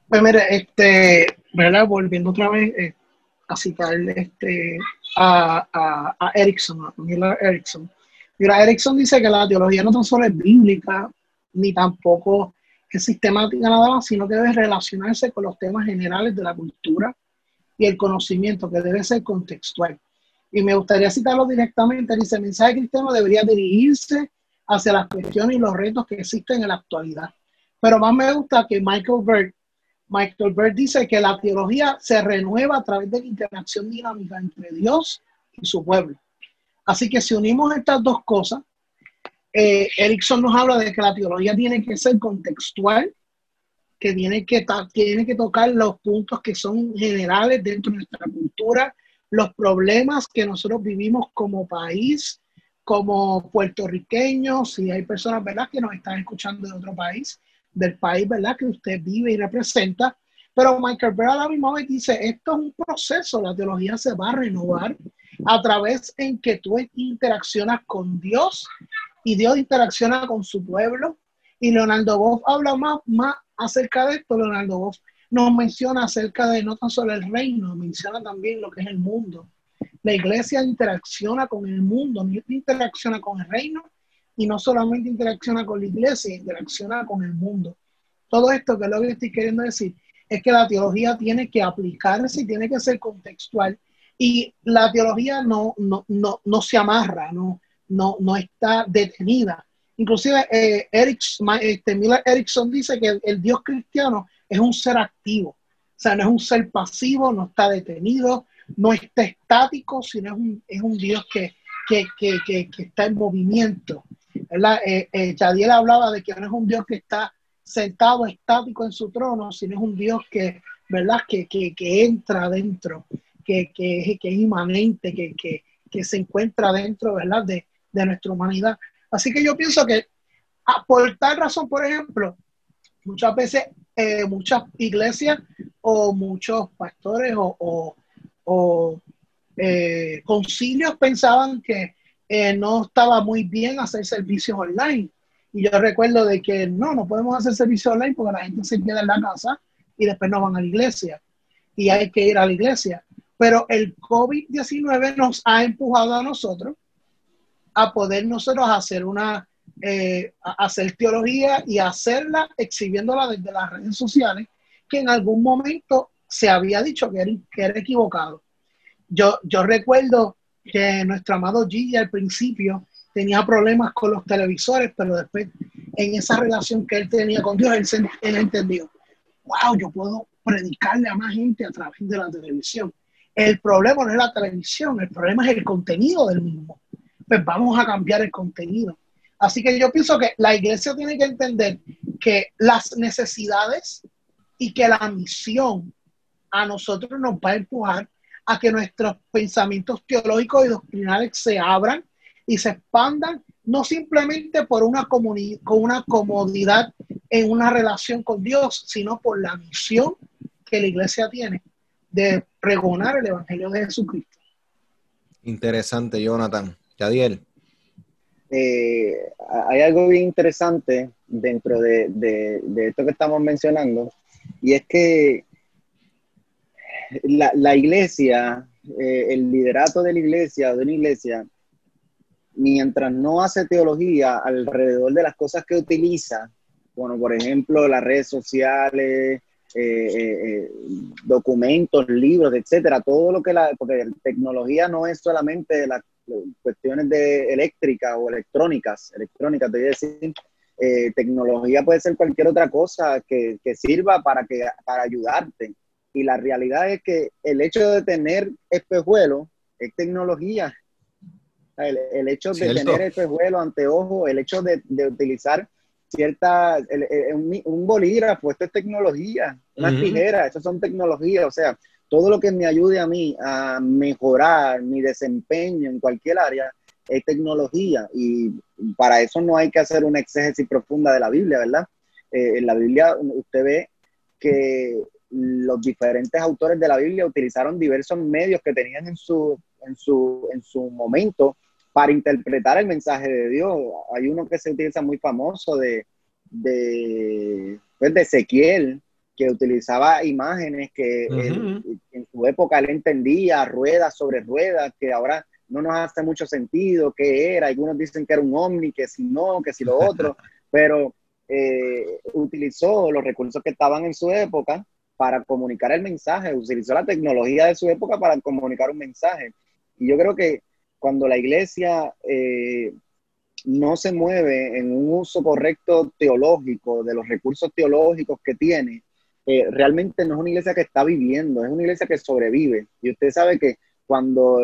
Speaker 2: Pues mira, este, ¿verdad? Volviendo otra vez, eh, a citar este, a, a, Erickson, a Miller Erickson. Mira, Erickson dice que la teología no tan solo es bíblica, ni tampoco es sistemática nada más, sino que debe relacionarse con los temas generales de la cultura y el conocimiento, que debe ser contextual. Y me gustaría citarlo directamente. Dice, el mensaje cristiano debería dirigirse hacia las cuestiones y los retos que existen en la actualidad. Pero más me gusta que Michael Bird, Michael Bird dice que la teología se renueva a través de la interacción dinámica entre Dios y su pueblo. Así que si unimos estas dos cosas, eh, Erickson nos habla de que la teología tiene que ser contextual, que tiene que, tiene que tocar los puntos que son generales dentro de nuestra cultura, los problemas que nosotros vivimos como país, como puertorriqueños, si hay personas, ¿verdad?, que nos están escuchando de otro país, del país, ¿verdad?, que usted vive y representa. Pero Michael Berra a la misma vez dice, esto es un proceso, la teología se va a renovar a través en que tú interaccionas con Dios y Dios interacciona con su pueblo. Y Leonardo Boff habla más, más acerca de esto. Leonardo Boff nos menciona acerca de no tan solo el reino, menciona también lo que es el mundo. La iglesia interacciona con el mundo, interacciona con el reino y no solamente interacciona con la iglesia, interacciona con el mundo. Todo esto que es lo que estoy queriendo decir es que la teología tiene que aplicarse y tiene que ser contextual. Y la teología no, no, no, no se amarra, no, no, no está detenida. Inclusive eh, este, Miller Erickson dice que el, Dios cristiano es un ser activo, o sea, no es un ser pasivo, no está detenido, no está estático, sino es un, es un Dios que, que, que, que, está en movimiento. ¿verdad? Eh, eh, Yadiel hablaba de que no es un Dios que está sentado estático en su trono, sino es un Dios que, ¿verdad? que, entra adentro, que, es inmanente, que se encuentra dentro ¿verdad? De, de nuestra humanidad. Así que yo pienso que ah, por tal razón, por ejemplo, muchas veces eh, muchas iglesias o muchos pastores o, eh, concilios pensaban que eh, no estaba muy bien hacer servicios online. Y yo recuerdo de que no, no podemos hacer servicios online porque la gente se queda en la casa y después no van a la iglesia. Y hay que ir a la iglesia. Pero el COVID-19 nos ha empujado a nosotros a poder nosotros hacer una, eh, hacer teología y hacerla exhibiéndola desde las redes sociales, que en algún momento se había dicho que era, equivocado. Yo, yo recuerdo que nuestro amado Gigi al principio tenía problemas con los televisores, pero después en esa relación que él tenía con Dios, él, él entendió, wow, yo puedo predicarle a más gente a través de la televisión. El problema no es la televisión, el problema es el contenido del mismo pues vamos a cambiar el contenido. Así que yo pienso que la iglesia tiene que entender que las necesidades y que la misión a nosotros nos va a empujar a que nuestros pensamientos teológicos y doctrinales se abran y se expandan, no simplemente por una, con una comodidad en una relación con Dios, sino por la misión que la iglesia tiene de pregonar el Evangelio de Jesucristo.
Speaker 1: Interesante, Jonathan. Yadiel.
Speaker 3: Eh, hay algo bien interesante dentro de, esto que estamos mencionando, y es que la, iglesia, eh, el liderato de la iglesia, de una iglesia, mientras no hace teología alrededor de las cosas que utiliza, bueno, por ejemplo, las redes sociales, eh, documentos, libros, etcétera, todo lo que la, porque tecnología no es solamente la cuestiones de eléctrica o electrónicas, electrónicas, te voy a decir, eh, tecnología puede ser cualquier otra cosa que, que, sirva para, que, para ayudarte. Y la realidad es que el hecho de tener espejuelos es tecnología. El, el hecho de tener espejuelos, anteojos, el hecho de, de utilizar cierta, un, bolígrafo, esto es tecnología, una tijera, eso son tecnologías, o sea, todo lo que me ayude a mí a mejorar mi desempeño en cualquier área es tecnología y para eso no hay que hacer una exégesis profunda de la Biblia, ¿verdad? Eh, en la Biblia usted ve que los diferentes autores de la Biblia utilizaron diversos medios que tenían en su, en su, en su momento para interpretar el mensaje de Dios. Hay uno que se utiliza muy famoso de, de, pues de Ezequiel, que utilizaba imágenes que en su época él entendía, ruedas sobre ruedas, que ahora no nos hace mucho sentido qué era. Algunos dicen que era un ovni, que si no, que si lo otro, (laughs) pero eh, utilizó los recursos que estaban en su época para comunicar el mensaje, utilizó la tecnología de su época para comunicar un mensaje. Y yo creo que cuando la iglesia eh, no se mueve en un uso correcto teológico de los recursos teológicos que tiene, realmente no es una iglesia que está viviendo, es una iglesia que sobrevive. Y usted sabe que cuando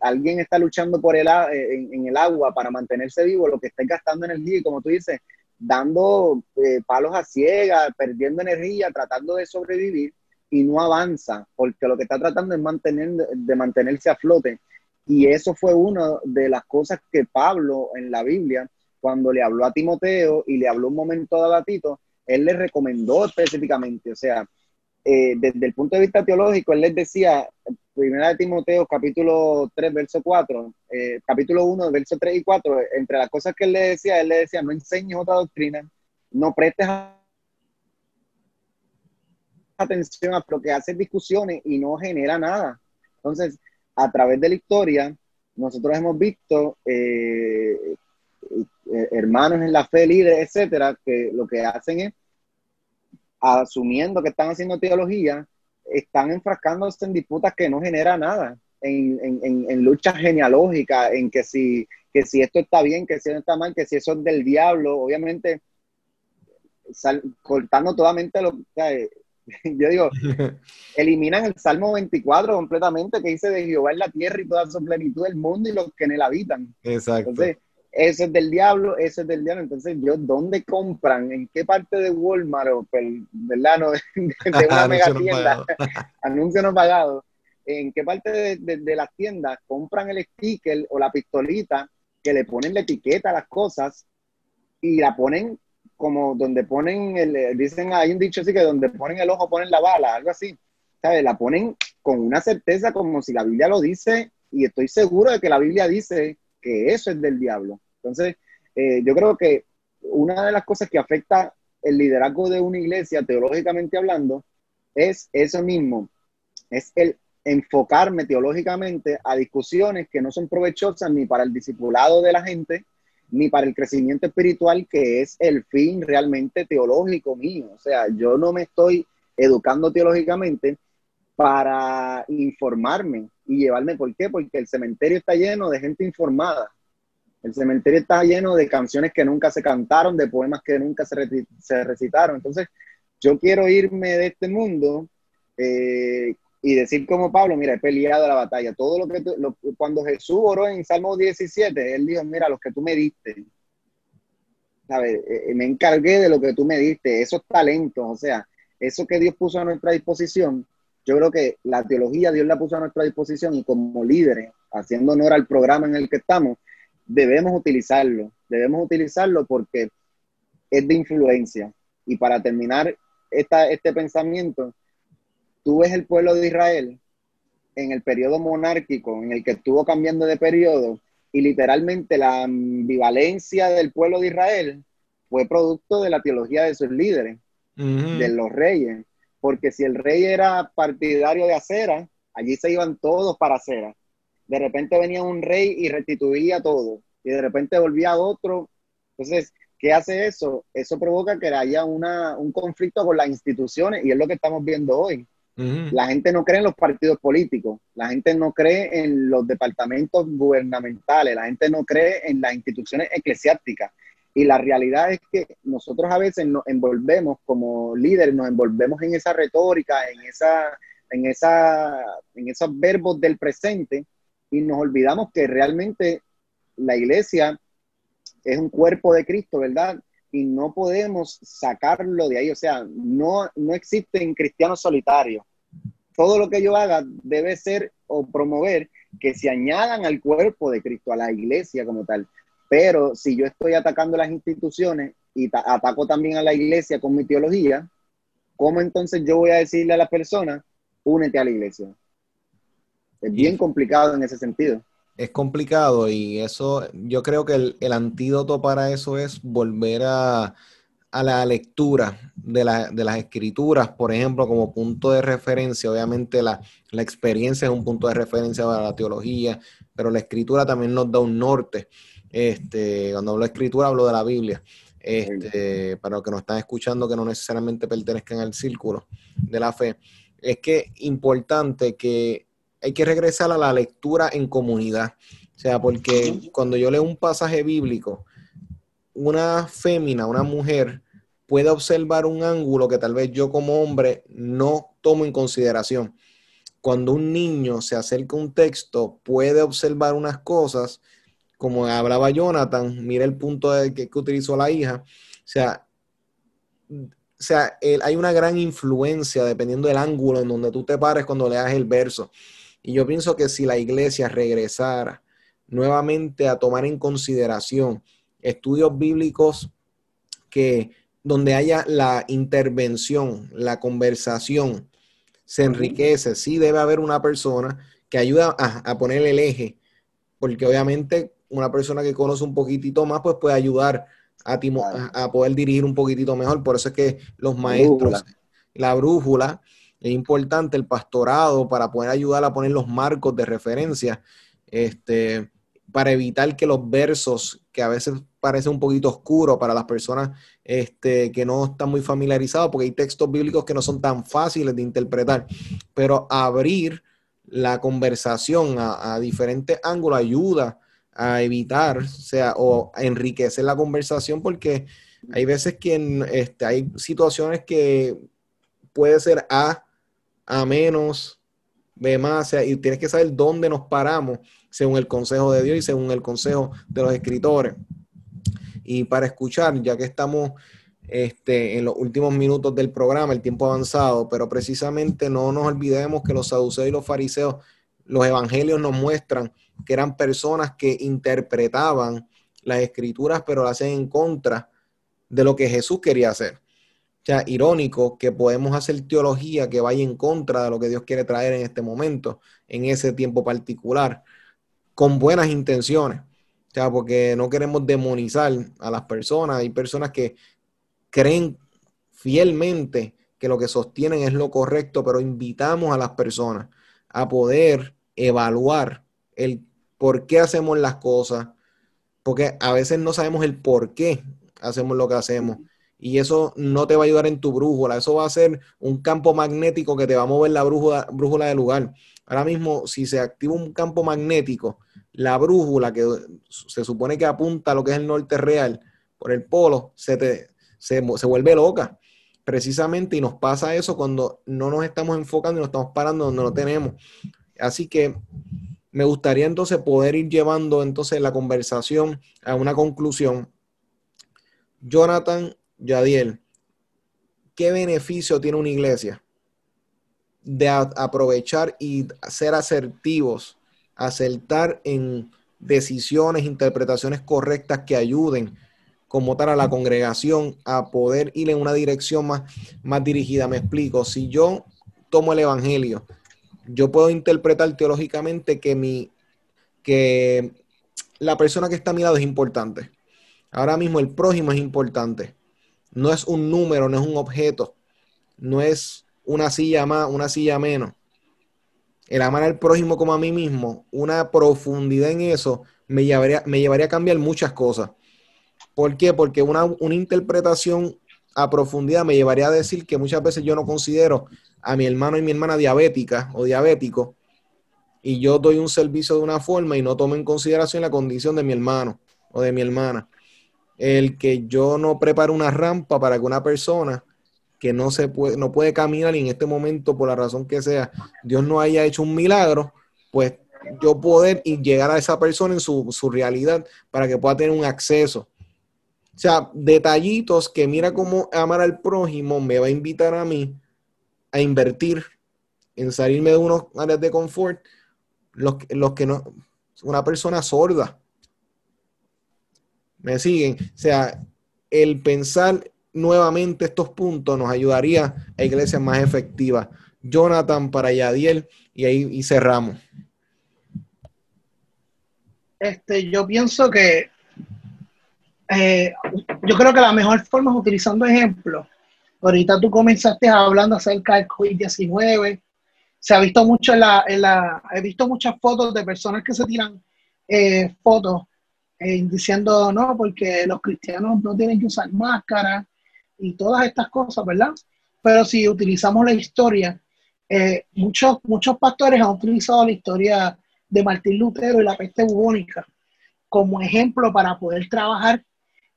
Speaker 3: alguien está luchando por el, en, el agua para mantenerse vivo, lo que está gastando energía, y como tú dices, dando eh, palos a ciegas, perdiendo energía, tratando de sobrevivir y no avanza, porque lo que está tratando es mantener, de mantenerse a flote. Y eso fue una de las cosas que Pablo en la Biblia, cuando le habló a Timoteo y le habló un momento a Tito, él le recomendó específicamente, o sea, eh, desde el punto de vista teológico, él les decía, primera de Timoteo, capítulo 3, verso 4, eh, capítulo 1, verso 3 y 4, entre las cosas que él le decía, él le decía, no enseñes otra doctrina, no prestes atención a lo que hace discusiones y no genera nada. Entonces, a través de la historia, nosotros hemos visto eh, hermanos en la fe, líderes, etcétera, que lo que hacen es asumiendo que están haciendo teología, están enfrascándose en disputas que no generan nada, en, en, en, luchas genealógicas, en que si, que si esto está bien, que si no está mal, que si eso es del diablo, obviamente cortando totalmente lo que (laughs) yo digo, (laughs) eliminan el Salmo 24 completamente que dice de Jehová en la tierra y toda su plenitud del mundo y los que en él habitan.
Speaker 1: Exacto
Speaker 3: ese es del diablo, ese es del diablo. Entonces, yo, ¿dónde compran? ¿En qué parte de Walmart o, pues, ¿verdad? No, (laughs) de, una mega tienda? (laughs) anuncio no pagado. ¿En qué parte de, de, las tiendas compran el sticker o la pistolita que le ponen la etiqueta a las cosas y la ponen como donde ponen, el, dicen, hay un dicho así que donde ponen el ojo ponen la bala, algo así. ¿Sabes? La ponen con una certeza como si la Biblia lo dice y estoy seguro de que la Biblia dice que eso es del diablo. Entonces, eh, yo creo que una de las cosas que afecta el liderazgo de una iglesia, teológicamente hablando, es eso mismo, es el enfocarme teológicamente a discusiones que no son provechosas ni para el discipulado de la gente, ni para el crecimiento espiritual, que es el fin realmente teológico mío. O sea, yo no me estoy educando teológicamente para informarme y llevarme. ¿Por qué? Porque el cementerio está lleno de gente informada. El cementerio está lleno de canciones que nunca se cantaron, de poemas que nunca se, recitaron. Entonces, yo quiero irme de este mundo eh, y decir como Pablo, mira, he peleado la batalla. Todo lo que cuando Jesús oró en Salmo 17, él dijo, mira, los que tú me diste, ¿sabes? Eh, me encargué de lo que tú me diste, esos talentos, o sea, eso que Dios puso a nuestra disposición, yo creo que la teología Dios la puso a nuestra disposición y como líderes, haciendo honor al programa en el que estamos, debemos utilizarlo, debemos utilizarlo porque es de influencia. Y para terminar esta, este pensamiento, tú ves el pueblo de Israel en el periodo monárquico, en el que estuvo cambiando de periodo, y literalmente la ambivalencia del pueblo de Israel fue producto de la teología de sus líderes, de los reyes porque si el rey era partidario de acera, allí se iban todos para acera. De repente venía un rey y restituía todo, y de repente volvía otro. Entonces, ¿qué hace eso? Eso provoca que haya una, un conflicto con las instituciones, y es lo que estamos viendo hoy. La gente no cree en los partidos políticos, la gente no cree en los departamentos gubernamentales, la gente no cree en las instituciones eclesiásticas. Y la realidad es que nosotros a veces nos envolvemos como líderes, nos envolvemos en esa retórica, en, esa, en, esa, en esos verbos del presente y nos olvidamos que realmente la iglesia es un cuerpo de Cristo, ¿verdad? Y no podemos sacarlo de ahí. O sea, no, no existen cristianos solitarios. Todo lo que yo haga debe ser o promover que se añadan al cuerpo de Cristo, a la iglesia como tal. Pero si yo estoy atacando las instituciones y ataco también a la iglesia con mi teología, ¿cómo entonces yo voy a decirle a la persona, únete a la iglesia? Es bien complicado en ese sentido.
Speaker 1: Es complicado y eso, yo creo que el, antídoto para eso es volver a, a la lectura de, las escrituras, por ejemplo, como punto de referencia. Obviamente la, experiencia es un punto de referencia para la teología, pero la escritura también nos da un norte. Este, cuando hablo de escritura hablo de la Biblia. Este, para los que nos están escuchando que no necesariamente pertenezcan al círculo de la fe, es que importante que hay que regresar a la lectura en comunidad. O sea, porque cuando yo leo un pasaje bíblico, una fémina, una mujer, puede observar un ángulo que tal vez yo como hombre no tomo en consideración. Cuando un niño se acerca a un texto, puede observar unas cosas, como hablaba Jonathan, mira el punto de que, utilizó la hija. O sea, o sea hay una gran influencia dependiendo del ángulo en donde tú te pares cuando leas el verso. Y yo pienso que si la iglesia regresara nuevamente a tomar en consideración estudios bíblicos que donde haya la intervención, la conversación, se enriquece. Sí debe haber una persona que ayuda a, poner el eje, porque obviamente una persona que conoce un poquitito más, pues puede ayudar a, a, poder dirigir un poquitito mejor. Por eso es que los maestros, la brújula, es importante, el pastorado, para poder ayudar a poner los marcos de referencia. Este, para evitar que los versos, que a veces parece un poquito oscuro para las personas este, que no están muy familiarizados, porque hay textos bíblicos que no son tan fáciles de interpretar, pero abrir la conversación a, diferentes ángulos ayuda a evitar, o sea, o a enriquecer la conversación, porque hay veces que este, hay situaciones que puede ser A, A menos, B más, y tienes que saber dónde nos paramos según el consejo de Dios y según el consejo de los escritores. Y para escuchar, ya que estamos este, en los últimos minutos del programa, el tiempo avanzado, pero precisamente no nos olvidemos que los saduceos y los fariseos, los evangelios nos muestran que eran personas que interpretaban las escrituras, pero las hacen en contra de lo que Jesús quería hacer. O sea, irónico que podemos hacer teología que vaya en contra de lo que Dios quiere traer en este momento, en ese tiempo particular con buenas intenciones. O sea, porque no queremos demonizar a las personas. Hay personas que creen fielmente que lo que sostienen es lo correcto, pero invitamos a las personas a poder evaluar el por qué hacemos las cosas, porque a veces no sabemos el por qué hacemos lo que hacemos. Y eso no te va a ayudar en tu brújula, eso va a ser un campo magnético que te va a mover la brújula, brújula del lugar. Ahora mismo, si se activa un campo magnético, la brújula que se supone que apunta a lo que es el norte real por el polo, se, te, se, vuelve loca. Precisamente, y nos pasa eso cuando no nos estamos enfocando y nos estamos parando donde no tenemos. Así que me gustaría entonces poder ir llevando entonces la conversación a una conclusión. Jonathan, Yadiel, ¿qué beneficio tiene una iglesia de aprovechar y ser asertivos acertar en decisiones, interpretaciones correctas que ayuden como tal a la congregación a poder ir en una dirección más, más dirigida. Me explico, si yo tomo el Evangelio, yo puedo interpretar teológicamente que, mi, que la persona que está a mi lado es importante. Ahora mismo el prójimo es importante. No es un número, no es un objeto, no es una silla más, una silla menos el amar al prójimo como a mí mismo, una profundidad en eso me llevaría, me llevaría a cambiar muchas cosas. ¿Por qué? Porque una, una interpretación a profundidad me llevaría a decir que muchas veces yo no considero a mi hermano y mi hermana diabética o diabético y yo doy un servicio de una forma y no tomo en consideración la condición de mi hermano o de mi hermana. El que yo no preparo una rampa para que una persona que no se puede, no puede caminar y en este momento, por la razón que sea, Dios no haya hecho un milagro, pues yo poder y llegar a esa persona en su, realidad para que pueda tener un acceso. O sea, detallitos que mira cómo amar al prójimo me va a invitar a mí a invertir en salirme de unos áreas de confort, los, los que no, una persona sorda. ¿Me siguen? O sea, el pensar nuevamente estos puntos nos ayudaría a iglesias más efectivas. Jonathan para Yadiel y ahí cerramos.
Speaker 2: Este, yo pienso que eh, yo creo que la mejor forma es utilizando ejemplos. Ahorita tú comenzaste hablando acerca del COVID-19. Se ha visto mucho en la, en la, he visto muchas fotos de personas que se tiran eh, fotos eh, diciendo no, porque los cristianos no tienen que usar máscara y todas estas cosas, ¿verdad? Pero si utilizamos la historia, eh, muchos, muchos pastores han utilizado la historia de Martín Lutero y la peste bubónica como ejemplo para poder trabajar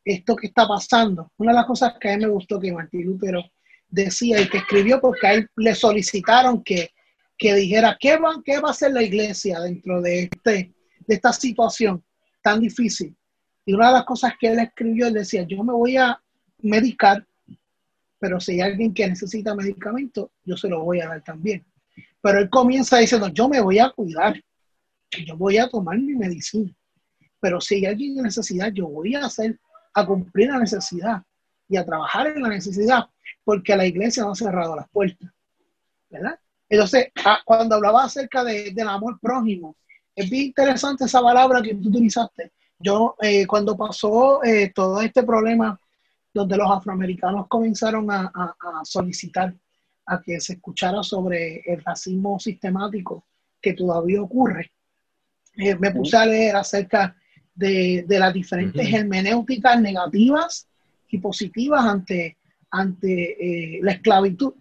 Speaker 2: esto que está pasando. Una de las cosas que a mí me gustó que Martín Lutero decía y que escribió porque a él le solicitaron que, que dijera qué va, qué va a hacer la iglesia dentro de, este, de esta situación tan difícil. Y una de las cosas que él escribió, él decía, yo me voy a medicar, pero si hay alguien que necesita medicamento, yo se lo voy a dar también. Pero él comienza diciendo, yo me voy a cuidar, yo voy a tomar mi medicina, pero si hay alguien en necesidad, yo voy a hacer, a cumplir la necesidad y a trabajar en la necesidad, porque la iglesia no ha cerrado las puertas, ¿verdad? Entonces, ah, cuando hablaba acerca de, del amor prójimo, es bien interesante esa palabra que tú utilizaste. Yo, eh, cuando pasó eh, todo este problema donde los afroamericanos comenzaron a, solicitar a que se escuchara sobre el racismo sistemático que todavía ocurre, eh, me puse a leer acerca de, las diferentes hermenéuticas negativas y positivas ante, ante la esclavitud.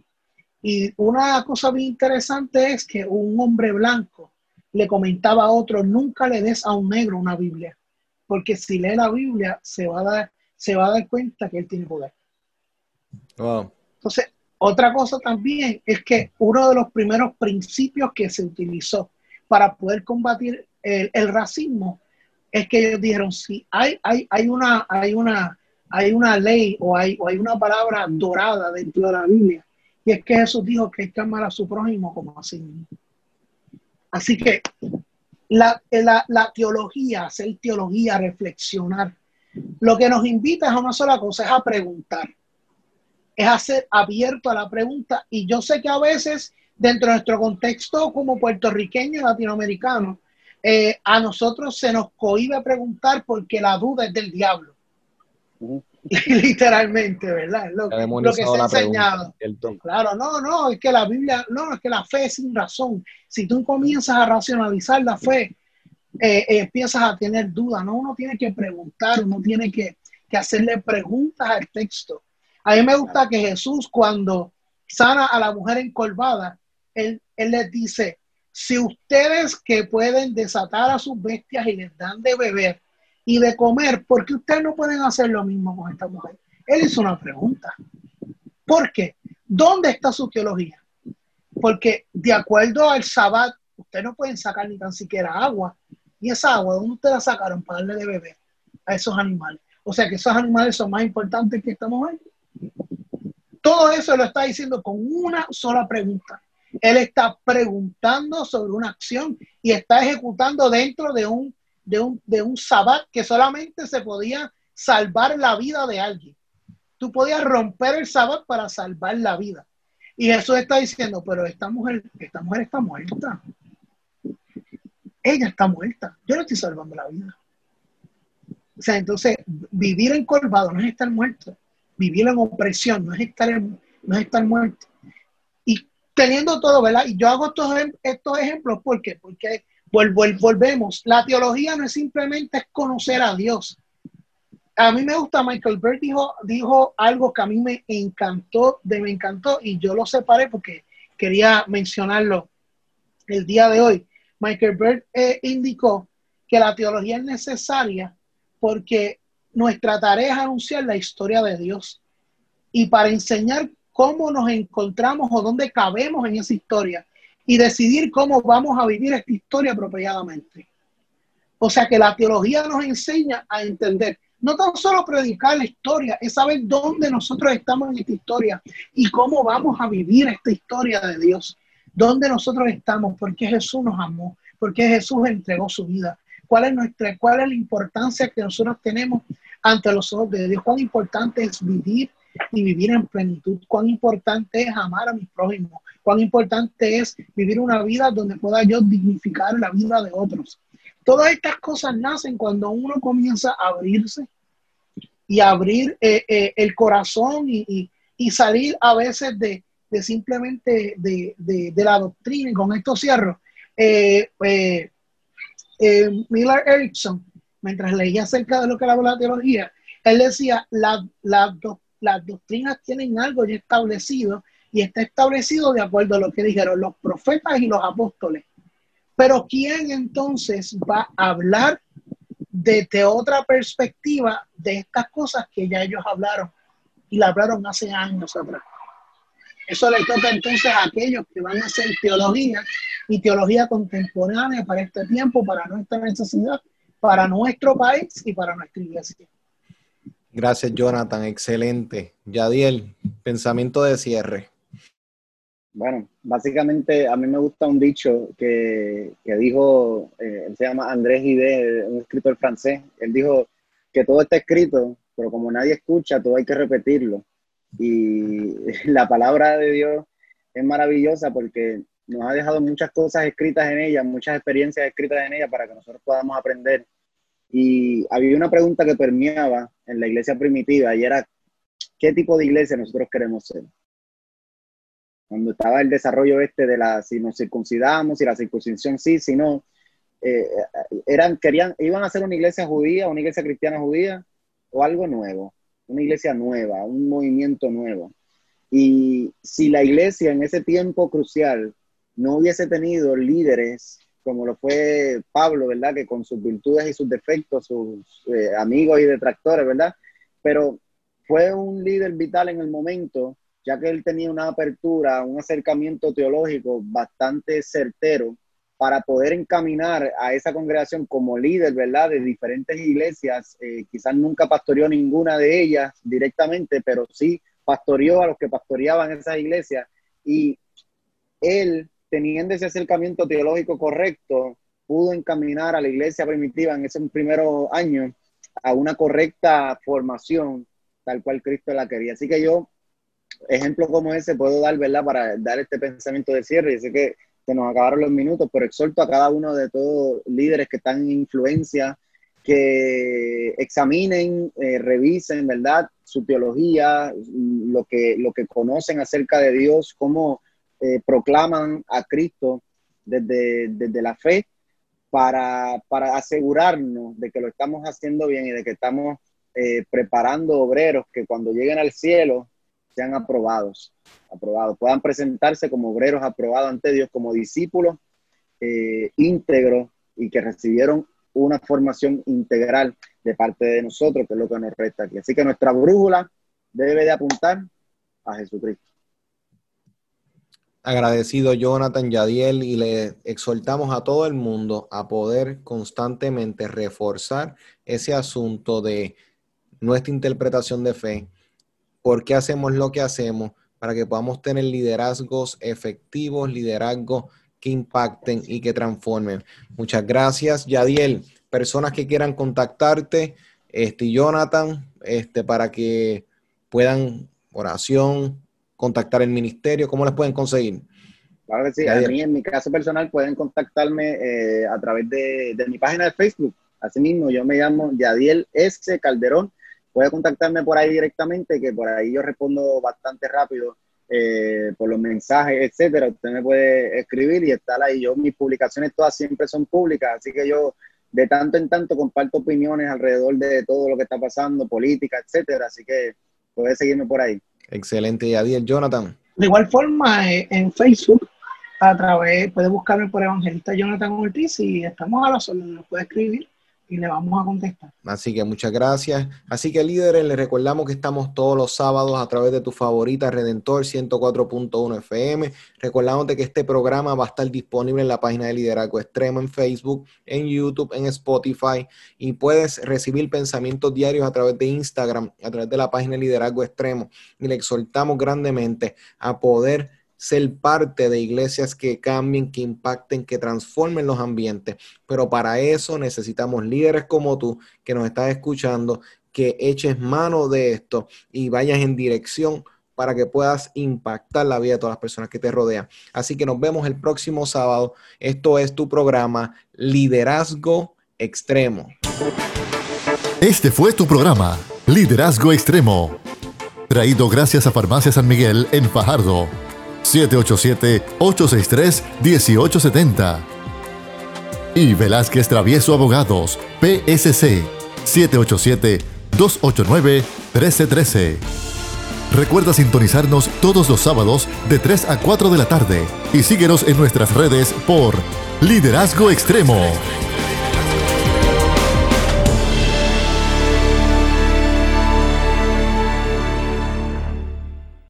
Speaker 2: Y una cosa bien interesante es que un hombre blanco le comentaba a otro, nunca le des a un negro una Biblia, porque si lee la Biblia se va a dar, se va a dar cuenta que él tiene poder. Entonces, otra cosa también es que uno de los primeros principios que se utilizó para poder combatir el, racismo es que ellos dijeron, si hay, hay, hay, una, hay, una, hay una ley o hay, o hay una palabra dorada dentro de la Biblia, y es que Jesús dijo que hay que a su prójimo como a sí mismo. Así que la, teología, hacer teología, reflexionar, lo que nos invita es a una sola cosa, es a preguntar, es a ser abierto a la pregunta. Y yo sé que a veces, dentro de nuestro contexto como puertorriqueño latinoamericano, eh, a nosotros se nos cohibe preguntar porque la duda es del diablo. (laughs) literalmente, ¿verdad? Lo, que se ha enseñado. Claro, no, no, es que la Biblia, no, es que la fe es sin razón. Si tú comienzas a racionalizar la fe, eh, eh, empiezas a tener dudas, ¿no? Uno tiene que preguntar, uno tiene que, hacerle preguntas al texto. A mí me gusta que Jesús cuando sana a la mujer encorvada, él, él les dice, si ustedes que pueden desatar a sus bestias y les dan de beber, y de comer, ¿por qué ustedes no pueden hacer lo mismo con esta mujer? Él hizo una pregunta. ¿Por qué? ¿Dónde está su teología? Porque de acuerdo al sabbat, ustedes no pueden sacar ni tan siquiera agua. Y esa agua, ¿dónde ustedes la sacaron para darle de beber a esos animales? O sea que esos animales son más importantes que esta mujer. Todo eso lo está diciendo con una sola pregunta. Él está preguntando sobre una acción y está ejecutando dentro de un de un, de un sabbat que solamente se podía salvar la vida de alguien. Tú podías romper el sabbat para salvar la vida. Y Jesús está diciendo, pero esta mujer, esta mujer está muerta. Ella está muerta. Yo no estoy salvando la vida. O sea, entonces, vivir encorvado no es estar muerto. Vivir en opresión no es estar, no es estar muerto. Teniendo todo, ¿verdad? Y yo hago estos, estos ejemplos, ¿por qué? Porque volvemos. La teología no es simplemente conocer a Dios. A mí me gusta, Michael Bird dijo, dijo algo que a mí me encantó, de me encantó, y yo lo separé porque quería mencionarlo el día de hoy. Michael Bird eh, indicó que la teología es necesaria porque nuestra tarea es anunciar la historia de Dios y para enseñar cómo nos encontramos o dónde cabemos en esa historia y decidir cómo vamos a vivir esta historia apropiadamente. O sea que la teología nos enseña a entender, no tan solo predicar la historia, es saber dónde nosotros estamos en esta historia y cómo vamos a vivir esta historia de Dios. Dónde nosotros estamos, por qué Jesús nos amó, por qué Jesús entregó su vida, cuál es nuestra, cuál es la importancia que nosotros tenemos ante los ojos de Dios, cuán importante es vivir y vivir en plenitud, cuán importante es amar a mis prójimos, cuán importante es vivir una vida donde pueda yo dignificar la vida de otros. Todas estas cosas nacen cuando uno comienza a abrirse y abrir eh, eh, el corazón y, salir a veces de, simplemente de, la doctrina. Y con esto cierro. Eh, Miller Erickson, mientras leía acerca de lo que era la teología, él decía, la, las doctrinas tienen algo ya establecido y está establecido de acuerdo a lo que dijeron los profetas y los apóstoles. Pero ¿quién entonces va a hablar desde otra perspectiva de estas cosas que ya ellos hablaron y la hablaron hace años atrás? Eso le toca entonces a aquellos que van a hacer teología y teología contemporánea para este tiempo, para nuestra necesidad, para nuestro país y para nuestra iglesia.
Speaker 1: Gracias, Jonathan. Excelente. Yadiel, pensamiento de cierre.
Speaker 3: Bueno, básicamente a mí me gusta un dicho que, dijo, eh, él se llama Andrés Gide, un escritor francés. Él dijo que todo está escrito, pero como nadie escucha, todo hay que repetirlo. Y (laughs) la palabra de Dios es maravillosa porque nos ha dejado muchas cosas escritas en ella, muchas experiencias escritas en ella para que nosotros podamos aprender. Y había una pregunta que permeaba en la iglesia primitiva y era, ¿qué tipo de iglesia nosotros queremos ser? cuando estaba el desarrollo este de la, si nos circuncidamos, y la circuncisión sí, si no, eh, eran, querían, iban a ser una iglesia judía, una iglesia cristiana judía, o algo nuevo, una iglesia nueva, un movimiento nuevo. Y si la iglesia en ese tiempo crucial no hubiese tenido líderes como lo fue Pablo, ¿verdad? Que con sus virtudes y sus defectos, sus eh, amigos y detractores, ¿verdad? Pero fue un líder vital en el momento ya que él tenía una apertura, un acercamiento teológico bastante certero para poder encaminar a esa congregación como líder, ¿verdad? De diferentes iglesias. Eh, quizás nunca pastoreó ninguna de ellas directamente, pero sí pastoreó a los que pastoreaban esas iglesias. Y él, teniendo ese acercamiento teológico correcto, pudo encaminar a la iglesia primitiva en ese primeros años a una correcta formación, tal cual Cristo la quería. Así que yo ejemplos como ese puedo dar, ¿verdad? Para dar este pensamiento de cierre. Y sé que se nos acabaron los minutos, pero exhorto a cada uno de todos líderes que están en influencia que examinen, eh, revisen, ¿verdad? Su teología, lo que, lo que conocen acerca de Dios, cómo eh, proclaman a Cristo desde, desde la fe para, para, asegurarnos de que lo estamos haciendo bien y de que estamos eh, preparando obreros que cuando lleguen al cielo sean aprobados, aprobados, puedan presentarse como obreros aprobados ante Dios, como discípulos eh, íntegros y que recibieron una formación integral de parte de nosotros, que es lo que nos resta aquí. Así que nuestra brújula debe de apuntar a Jesucristo.
Speaker 1: Agradecido Jonathan Yadiel y le exhortamos a todo el mundo a poder constantemente reforzar ese asunto de nuestra interpretación de fe, por qué hacemos lo que hacemos, para que podamos tener liderazgos efectivos, liderazgos que impacten y que transformen. Muchas gracias, Yadiel. Personas que quieran contactarte, este, Jonathan, este, para que puedan oración, contactar el ministerio, ¿cómo les pueden conseguir?
Speaker 3: Claro que sí, a mí en mi caso personal pueden contactarme eh, a través de, de, mi página de Facebook. Asimismo, yo me llamo Yadiel S. Calderón puede contactarme por ahí directamente, que por ahí yo respondo bastante rápido eh, por los mensajes, etcétera. Usted me puede escribir y estar ahí. Yo, mis publicaciones todas siempre son públicas, así que yo de tanto en tanto comparto opiniones alrededor de todo lo que está pasando, política, etcétera. Así que puede seguirme por ahí.
Speaker 1: Excelente, Yadiel. Jonathan.
Speaker 2: De igual forma, eh, en Facebook, a través, puede buscarme por Evangelista Jonathan Ortiz y estamos a la sola, nos puede escribir y le vamos a contestar.
Speaker 1: Así que muchas gracias. Así que líderes, les recordamos que estamos todos los sábados a través de tu favorita Redentor 104.1 FM. Recordándote que este programa va a estar disponible en la página de Liderazgo Extremo en Facebook, en YouTube, en Spotify y puedes recibir pensamientos diarios a través de Instagram, a través de la página de Liderazgo Extremo. Y le exhortamos grandemente a poder ser parte de iglesias que cambien, que impacten, que transformen los ambientes. Pero para eso necesitamos líderes como tú que nos estás escuchando, que eches mano de esto y vayas en dirección para que puedas impactar la vida de todas las personas que te rodean. Así que nos vemos el próximo sábado. Esto es tu programa Liderazgo Extremo.
Speaker 4: Este fue tu programa, Liderazgo Extremo. Traído gracias a Farmacia San Miguel en Fajardo. 787-863-1870. Y Velázquez Travieso Abogados, PSC. 787-289-1313. Recuerda sintonizarnos todos los sábados de 3 a 4 de la tarde y síguenos en nuestras redes por Liderazgo Extremo.